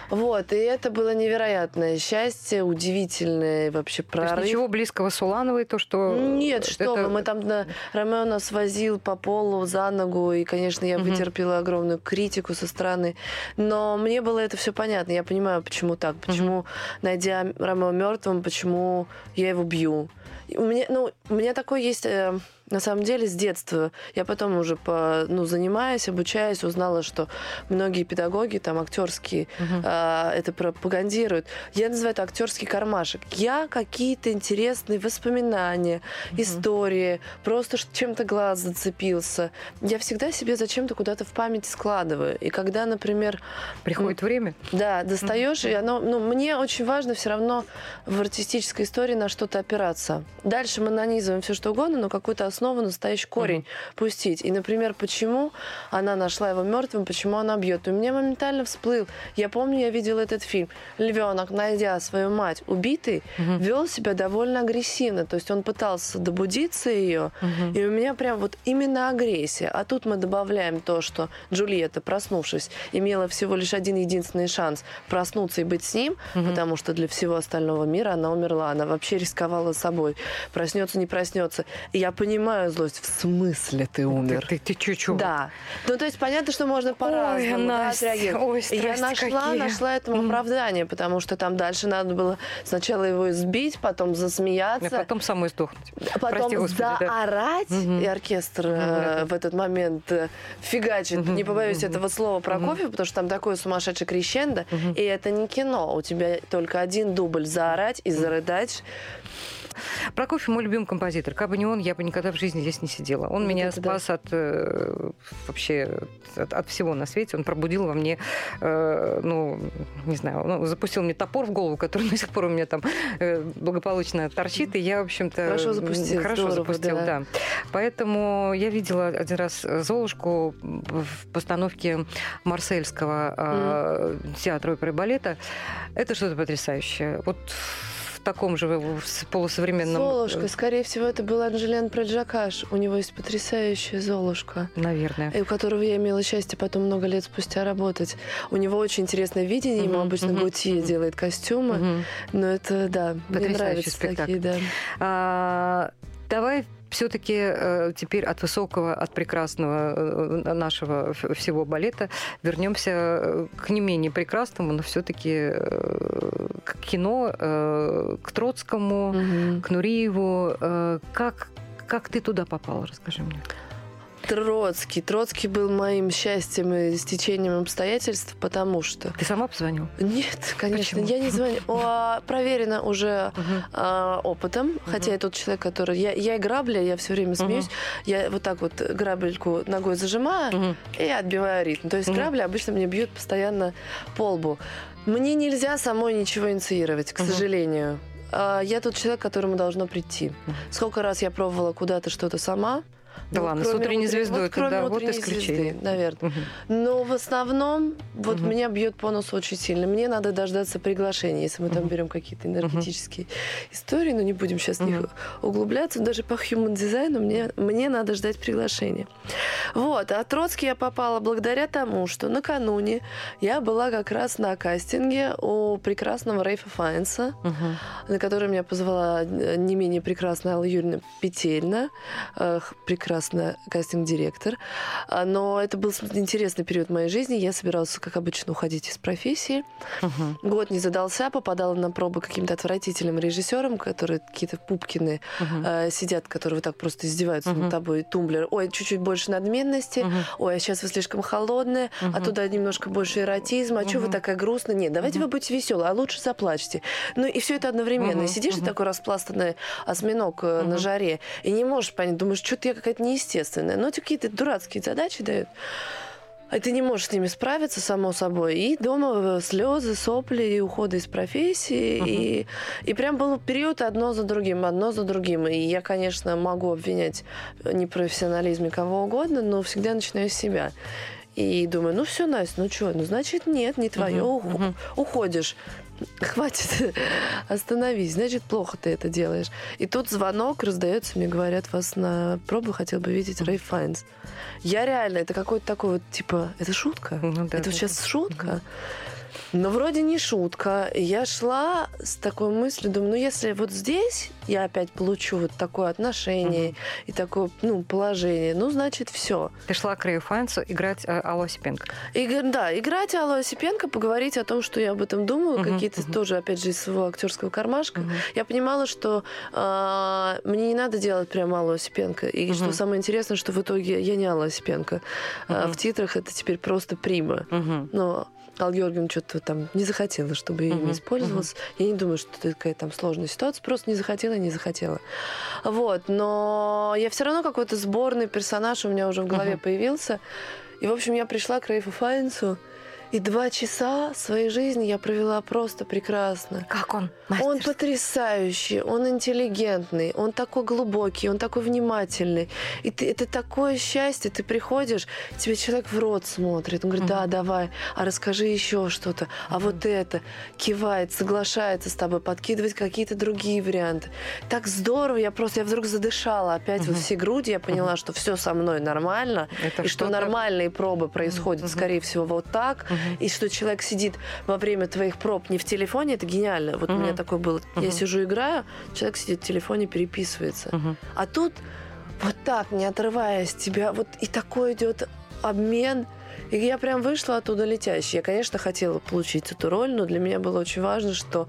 Вот, и это было невероятное счастье, удивительное вообще прорыв. То есть ничего близкого с Улановой, то, что... Нет, что это... вы, мы там... На... Ромео нас возил по полу за ногу, и, конечно, я угу. вытерпела огромную критику со стороны. Но мне было это все понятно. Я понимаю, почему так. Почему, угу. найдя Ромео мертвым, почему я его бью у меня, ну, у меня такой есть э, На самом деле, с детства. Я потом уже, по, ну, занимаясь, обучаясь, узнала, что многие педагоги, там, актерские, угу. э, это пропагандируют. Я называю это актерский кармашек. Я какие-то интересные воспоминания, угу. истории, просто чем-то глаз зацепился. Я всегда себе зачем-то куда-то в память складываю. И когда, например... Приходит время. Да, достаешь, угу. и оно... Ну, мне очень важно все равно в артистической истории на что-то опираться. Дальше мы нанизываем все что угодно, но какую-то основу, настоящий корень mm-hmm. пустить. И, например, почему она нашла его мертвым, почему она бьет. И у меня моментально всплыл. Я помню, я видела этот фильм. Львенок, найдя свою мать убитый, mm-hmm. вел себя довольно агрессивно. То есть он пытался добудиться ее. Mm-hmm. И у меня прям вот именно агрессия. А тут мы добавляем то, что Джульетта, проснувшись, имела всего лишь один единственный шанс проснуться и быть с ним, mm-hmm. потому что для всего остального мира она умерла. Она вообще рисковала собой. Проснется, не проснется. И я понимаю злость. В смысле ты умер? Ты, ты, ты чуть-чуть. Да. Ну, то есть понятно, что можно по-разному да, Ой, Я нашла, какие. нашла этому mm. оправдание, потому что там дальше надо было сначала его избить, потом засмеяться. А потом самой сдохнуть. Потом Прости, Господи, заорать, да. и оркестр mm-hmm. в этот момент э, фигачит, mm-hmm. не побоюсь mm-hmm. этого слова, Прокофьев, mm-hmm. потому что там такое сумасшедшее крещендо, mm-hmm. и это не кино. У тебя только один дубль заорать и зарыдать. Прокофьев мой любимый композитор. Как бы не он, я бы никогда в жизни здесь не сидела. Он вот меня спас да. от э, вообще от, от всего на свете. Он пробудил во мне, э, ну, не знаю, ну, запустил мне топор в голову, который до сих пор у меня там э, благополучно торчит. И я, в общем-то... Хорошо запустил. Хорошо здорово, запустил, да. да. Поэтому я видела один раз Золушку в постановке Марсельского э, mm. театра оперы и балета. Это что-то потрясающее. Вот таком же полусовременном... Золушка. Э, скорее всего, это был Анжелен Праджакаш. У него есть потрясающая Золушка. Наверное. И у которого я имела счастье потом много лет спустя работать. У него очень интересное видение. Ему обычно Гутье делает костюмы. Но это, да, мне нравятся спектакль. такие, да. А, давай все-таки э, теперь от высокого, от прекрасного э, нашего всего балета вернемся э, к не менее прекрасному, но все-таки к кино, к Троцкому, угу. к Нуриеву. Как, как ты туда попала, расскажи мне. Троцкий. Троцкий был моим счастьем и стечением обстоятельств, потому что... Ты сама позвонила? Нет, конечно, Почему? я не звоню. О, проверено уже а, опытом, хотя я тот человек, который... Я, я и грабля, я все время смеюсь. Я вот так вот грабельку ногой зажимаю и отбиваю ритм. То есть грабли обычно мне бьют постоянно по лбу. Мне нельзя самой ничего инициировать, к сожалению. А, я тот человек, которому должно прийти. Сколько раз я пробовала куда-то что-то сама, да ну, ладно, с утренней звездой вот, это да, вот исключение. Звезды, наверное. Угу. Но в основном вот угу. меня бьет по носу очень сильно. Мне надо дождаться приглашения, если мы там берем какие-то энергетические угу. истории, но не будем сейчас угу. в них углубляться. Даже по human дизайну мне, мне надо ждать приглашения. Вот, а Троцкий я попала благодаря тому, что накануне я была как раз на кастинге у прекрасного Рейфа Файнса, угу. на который меня позвала не менее прекрасная Алла Юрьевна Петельна, прекрасная прекрасная кастинг-директор. А, но это был интересный период моей жизни. Я собиралась, как обычно, уходить из профессии. Угу. Год не задался, попадала на пробы каким-то отвратительным режиссером, которые какие-то пупкины угу. э, сидят, которые вот так просто издеваются угу. над тобой. Тумблер. Ой, чуть-чуть больше надменности. Угу. Ой, а сейчас вы слишком холодная. Угу. А туда немножко больше эротизма. А угу. что вы такая грустная? Нет, давайте угу. вы будете веселые, а лучше заплачьте. Ну и все это одновременно. Угу. И сидишь угу. такой распластанный осьминог угу. на жаре, и не можешь понять, думаешь, что-то я какая-то неестественное. Но какие-то дурацкие задачи дают. А ты не можешь с ними справиться, само собой. И дома слезы, сопли, и уходы из профессии. Uh-huh. И, и прям был период одно за другим, одно за другим. И я, конечно, могу обвинять непрофессионализме кого угодно, но всегда начинаю с себя. И думаю, ну все, Настя, ну что, ну значит нет, не твое. Uh-huh. уходишь. Хватит, [LAUGHS] остановись, значит, плохо ты это делаешь. И тут звонок раздается, мне говорят, вас на пробу хотел бы видеть Рэй Файнс. Я реально, это какой-то такой вот, типа, это шутка? Ну, да, это да. сейчас шутка? Но вроде не шутка. Я шла с такой мыслью, думаю, ну если вот здесь я опять получу вот такое отношение угу. и такое ну, положение, ну значит все. Ты шла к Рэю Файнсу играть э, Аллу Осипенко. И, да, играть Аллу Осипенко, поговорить о том, что я об этом думаю, угу, какие-то угу. тоже, опять же, из своего актерского кармашка. Угу. Я понимала, что э, мне не надо делать прям Аллу Осипенко. И угу. что самое интересное, что в итоге я не Алла Осипенко. Угу. А в титрах это теперь просто прима. Угу. Но Алла Георгиевна что-то там не захотела, чтобы я uh-huh, использовалась. Я не думаю, что это какая-то там сложная ситуация, просто не захотела, не захотела. Вот, но я все равно какой-то сборный персонаж у меня уже в голове появился. И, в общем, я пришла к Рейфу Файнсу, и два часа своей жизни я провела просто прекрасно. Как он? Мастерский. Он потрясающий, он интеллигентный, он такой глубокий, он такой внимательный. И ты, это такое счастье, ты приходишь, тебе человек в рот смотрит, он говорит, да, давай, а расскажи еще что-то, а вот это, кивает, соглашается с тобой, подкидывает какие-то другие варианты. Так здорово, я просто, я вдруг задышала опять uh-huh. вот все груди, я поняла, uh-huh. что все со мной нормально, это и что нормальные пробы происходят, uh-huh. скорее всего, вот так, uh-huh. и что человек сидит во время твоих проб не в телефоне, это гениально. Вот uh-huh. у меня такое было. Uh-huh. Я сижу, играю, человек сидит в телефоне, переписывается. Uh-huh. А тут вот так, не отрываясь тебя, вот и такой идет обмен. И я прям вышла оттуда летящей. Я, конечно, хотела получить эту роль, но для меня было очень важно, что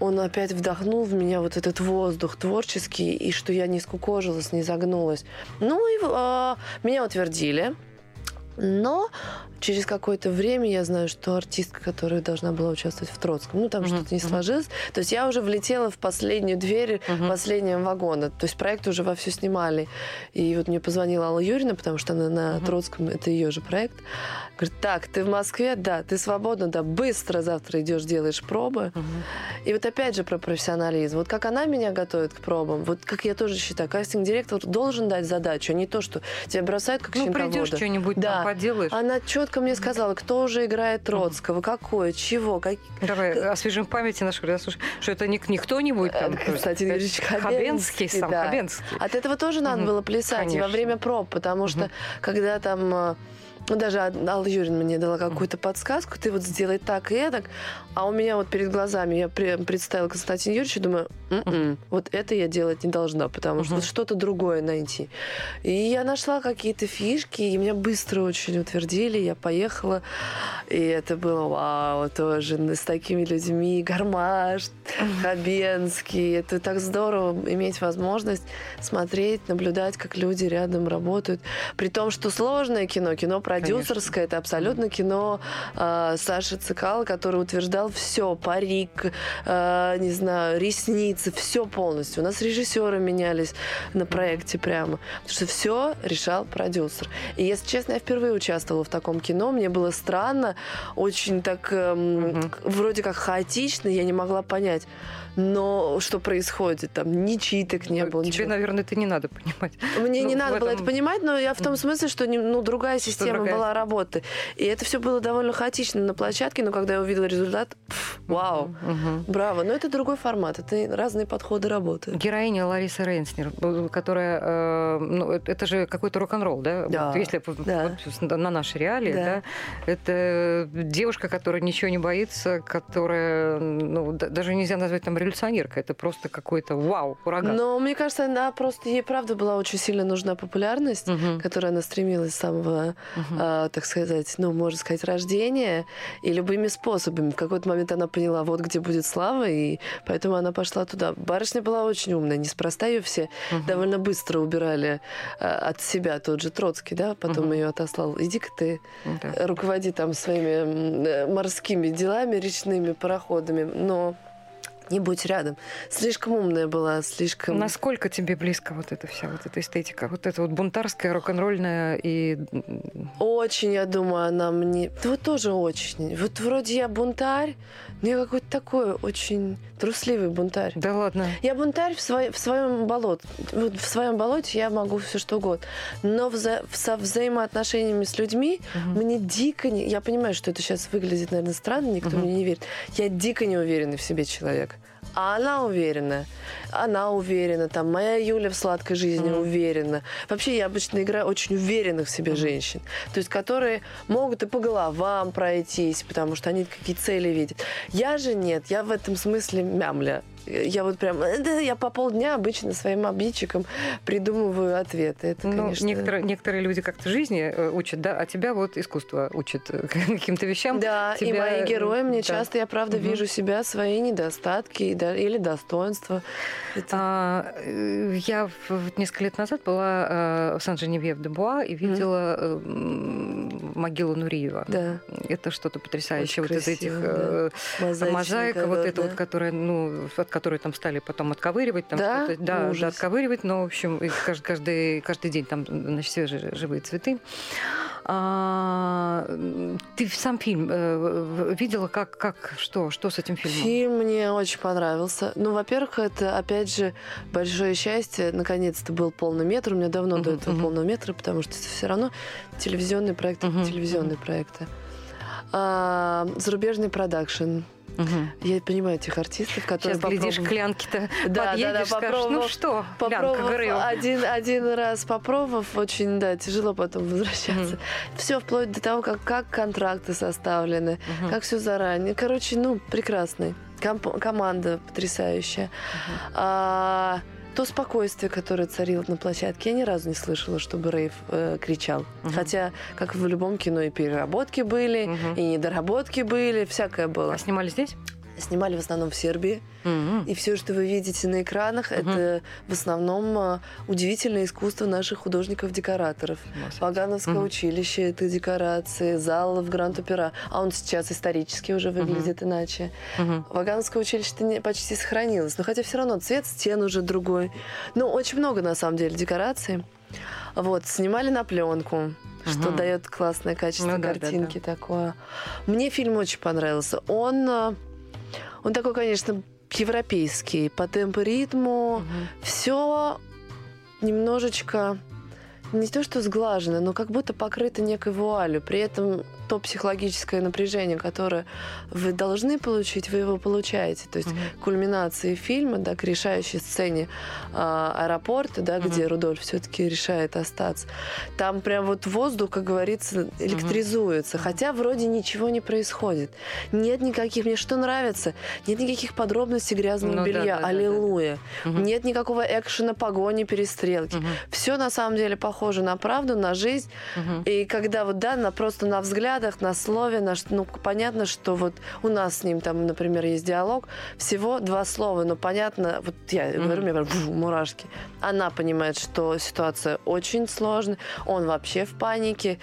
он опять вдохнул в меня вот этот воздух творческий, и что я не скукожилась, не загнулась. Ну и э, меня утвердили. Но через какое-то время я знаю, что артистка, которая должна была участвовать в Троцком, ну там uh-huh, что-то не сложилось. То есть я уже влетела в последнюю дверь uh-huh. последнего вагона. То есть проект уже вовсю снимали. И вот мне позвонила Алла Юрьевна, потому что она на uh-huh. Троцком, это ее же проект. Говорит, так, ты в Москве? Да. Ты свободна? Да. Быстро завтра идешь, делаешь пробы. Uh-huh. И вот опять же про профессионализм. Вот как она меня готовит к пробам, вот как я тоже считаю, кастинг-директор должен дать задачу, а не то, что тебя бросают как ну, щенка придешь что-нибудь да. Поделаешь. Она четко мне сказала, кто уже играет Троцкого, uh-huh. какое, чего. Как... Давай освежим в памяти наших радиослушателей, что это не, не кто-нибудь там. Э, кстати, Юрьевич Хабенский. сам да. Хабенский. От этого тоже надо было плясать во время проб, потому что когда там э, даже Алла Юрьевна мне дала какую-то подсказку, ты вот сделай так и так, а у меня вот перед глазами я представила Константина Юрьевича, думаю, М-м, вот это я делать не должна, потому что что-то другое найти. И я нашла какие-то фишки, и меня быстро очень утвердили, я поехала, и это было вау, тоже с такими людьми, Гармаш, Хабенский, это так здорово иметь возможность смотреть, наблюдать, как люди рядом работают, при том, что сложное кино, кино про продюсерское, это абсолютно кино э, Саши Цикала, который утверждал все, парик, э, не знаю, ресницы, все полностью. У нас режиссеры менялись на проекте прямо, потому что все решал продюсер. И, если честно, я впервые участвовала в таком кино, мне было странно, очень так э, угу. вроде как хаотично, я не могла понять, но что происходит, там ни читок не было. Тебе, ничего. наверное, это не надо понимать. Мне ну, не надо этом... было это понимать, но я в том смысле, что ну, другая система другая... была работы. И это все было довольно хаотично на площадке, но когда я увидела результат, пф, вау, угу. браво. Но это другой формат, это разные подходы работы. Героиня Лариса Рейнснер, которая, э, ну, это же какой-то рок-н-ролл, да? Да. Вот, если да. Вот, на наши реалии, да. да, это девушка, которая ничего не боится, которая, ну, даже нельзя назвать там революционерка, это просто какой-то вау, ураган. Но мне кажется, она просто, ей правда была очень сильно нужна популярность, угу. которой она стремилась с самого, угу. а, так сказать, ну, можно сказать, рождения, и любыми способами. В какой-то момент она поняла, вот где будет слава, и поэтому она пошла туда. Барышня была очень умная, неспроста ее все угу. довольно быстро убирали а, от себя, тот же Троцкий, да, потом угу. ее отослал, иди-ка ты, да. руководи там своими э, морскими делами, речными пароходами, но не будь рядом. Слишком умная была, слишком... Насколько тебе близко вот эта вся вот эта эстетика? Вот эта вот бунтарская, рок-н-ролльная и... Очень, я думаю, она мне... Вот тоже очень. Вот вроде я бунтарь, но я какой-то такой очень трусливый бунтарь. Да ладно? Я бунтарь в, свой, в своем болоте. Вот в своем болоте я могу все что угодно. Но вза... со взаимоотношениями с людьми угу. мне дико... Не... Я понимаю, что это сейчас выглядит, наверное, странно, никто угу. мне не верит. Я дико не уверенный в себе человек А она уверена. Она уверена. Там моя Юля в сладкой жизни mm-hmm. уверена. Вообще я обычно играю очень уверенных в себе mm-hmm. женщин. То есть которые могут и по головам пройтись, потому что они какие цели видят. Я же нет. Я в этом смысле мямля. Я вот прям, да, я по полдня обычно своим обидчикам придумываю ответы. Это, ну, конечно... некоторые, некоторые люди как-то жизни э, учат, да, а тебя вот искусство учит э, [LAUGHS] каким-то вещам. Да, тебя... и мои герои мне да. часто, я правда угу. вижу себя, свои недостатки или достоинства. Это... А, э, я несколько лет назад была в Сан-Женевьев-де-Буа и видела mm. могилу Нуриева. Да. Это что-то потрясающее. Очень вот красиво, из этих да. мозаика, вот эта да. вот, которая, ну, от которые там стали потом отковыривать, там да? да, да, отковыривать, но, в общем, каждый, каждый, каждый день там, значит, свежие живые цветы. А, ты сам фильм э, видела, как, как, что, что с этим фильмом? Фильм мне очень понравился. Ну, во-первых, это, опять же, большое счастье. Наконец-то был полный метр. У меня давно uh-huh, до этого uh-huh. полного метра, потому что это все равно телевизионные проекты, uh-huh, телевизионные uh-huh. проекты. А, зарубежный продакшн. Угу. Я понимаю этих артистов, которые Сейчас, глядишь, клянки-то да, подъедешь, да, да, скажешь, ну что, попробовав один, один раз попробовав, очень, да, тяжело потом возвращаться. Угу. Все вплоть до того, как, как контракты составлены, угу. как все заранее. Короче, ну, прекрасный. Комп- команда потрясающая. Угу. А, то спокойствие, которое царило на площадке, я ни разу не слышала, чтобы Рейв э, кричал. Угу. Хотя, как в любом кино, и переработки были, угу. и недоработки были, всякое было. А снимали здесь? Снимали в основном в Сербии. Mm-hmm. И все, что вы видите на экранах, mm-hmm. это в основном а, удивительное искусство наших художников-декораторов. Вагановское mm-hmm. училище это декорации, зал в Гранд-Опера. А он сейчас исторически уже выглядит mm-hmm. иначе. Mm-hmm. Вагановское училище почти сохранилось. Но хотя все равно цвет стен уже другой. Ну, очень много на самом деле декораций. Вот, снимали на пленку что угу. дает классное качество ну, картинки да, да, да. такое. Мне фильм очень понравился. Он а, он такой, конечно, европейский, по темпу ритму. Угу. Все немножечко не то что сглажено, но как будто покрыто некой вуалью. При этом то психологическое напряжение, которое вы должны получить, вы его получаете. То есть mm-hmm. кульминации фильма, да, к решающей сцене э, аэропорта, да, mm-hmm. где Рудольф все-таки решает остаться, там прям вот воздух, как говорится, электризуется. Mm-hmm. Хотя вроде ничего не происходит. Нет никаких, мне что нравится, нет никаких подробностей грязного ну, белья. Да, да, Аллилуйя. Да, да. Нет никакого экшена, погони, перестрелки. Mm-hmm. Все на самом деле похоже на правду, на жизнь. Mm-hmm. И когда вот, да, на, просто на взгляд взглядах, на слове, на, ну, понятно, что вот у нас с ним там, например, есть диалог, всего два слова, но понятно, вот я mm-hmm. говорю, мне прям мурашки. Она понимает, что ситуация очень сложная, он вообще в панике,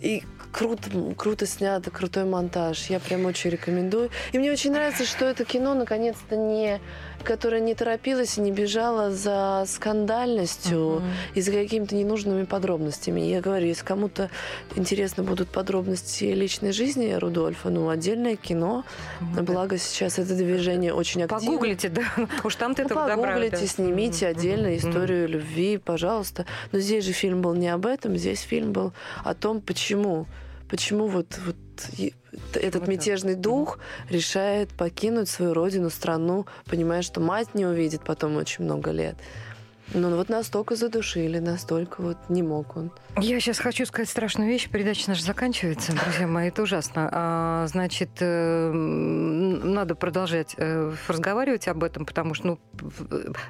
и круто, круто снято, крутой монтаж. Я прям очень рекомендую. И мне очень нравится, что это кино наконец-то не которая не торопилась и не бежала за скандальностью uh-huh. и за какими-то ненужными подробностями. Я говорю, если кому-то интересны будут подробности личной жизни Рудольфа, ну, отдельное кино. Uh-huh. Благо сейчас это движение очень активно. Погуглите, да. [LAUGHS] Уж там ты ну, это Погуглите, снимите uh-huh. отдельно историю uh-huh. любви, пожалуйста. Но здесь же фильм был не об этом, здесь фильм был о том, почему почему вот, вот этот вот мятежный дух решает покинуть свою родину, страну, понимая, что мать не увидит потом очень много лет. Ну вот настолько задушили, настолько вот не мог он. Я сейчас хочу сказать страшную вещь. Передача наша заканчивается, друзья мои. Это ужасно. А, значит, э, надо продолжать э, разговаривать об этом, потому что, ну,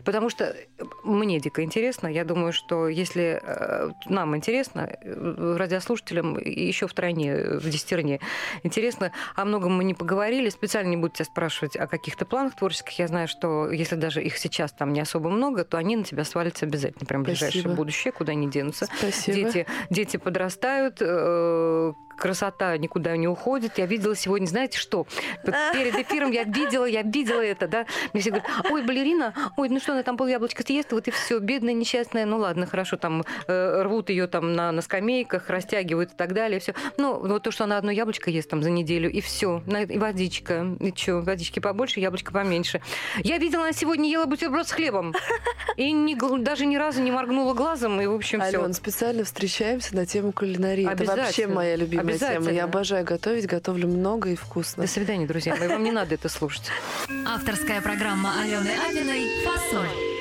потому что мне дико интересно. Я думаю, что если э, нам интересно, радиослушателям еще втройне, в десятерне интересно, о многом мы не поговорили. Специально не буду спрашивать о каких-то планах творческих. Я знаю, что если даже их сейчас там не особо много, то они на тебя свалятся обязательно. Прям ближайшее будущее, куда они денутся. Спасибо. Дети, дети подрастают, э, красота никуда не уходит. Я видела сегодня, знаете что? Перед эфиром я видела, я видела это, да. Мне все говорят, ой, балерина, ой, ну что, она там пол яблочка съест, вот и все, бедная, несчастная, ну ладно, хорошо, там э, рвут ее там на, на скамейках, растягивают и так далее, все. Ну, вот то, что она одно яблочко ест там за неделю, и все, и водичка, и что, водички побольше, яблочко поменьше. Я видела, она сегодня ела бутерброд с хлебом, и не, даже ни разу не моргнула глазом, и, в общем, все. Ален, специально встречаемся на тему кулинарии. Это вообще моя любимая любимая тема. Я обожаю готовить, готовлю много и вкусно. До свидания, друзья мои. Вам не надо это слушать. Авторская программа Алены Апиной «Фасоль».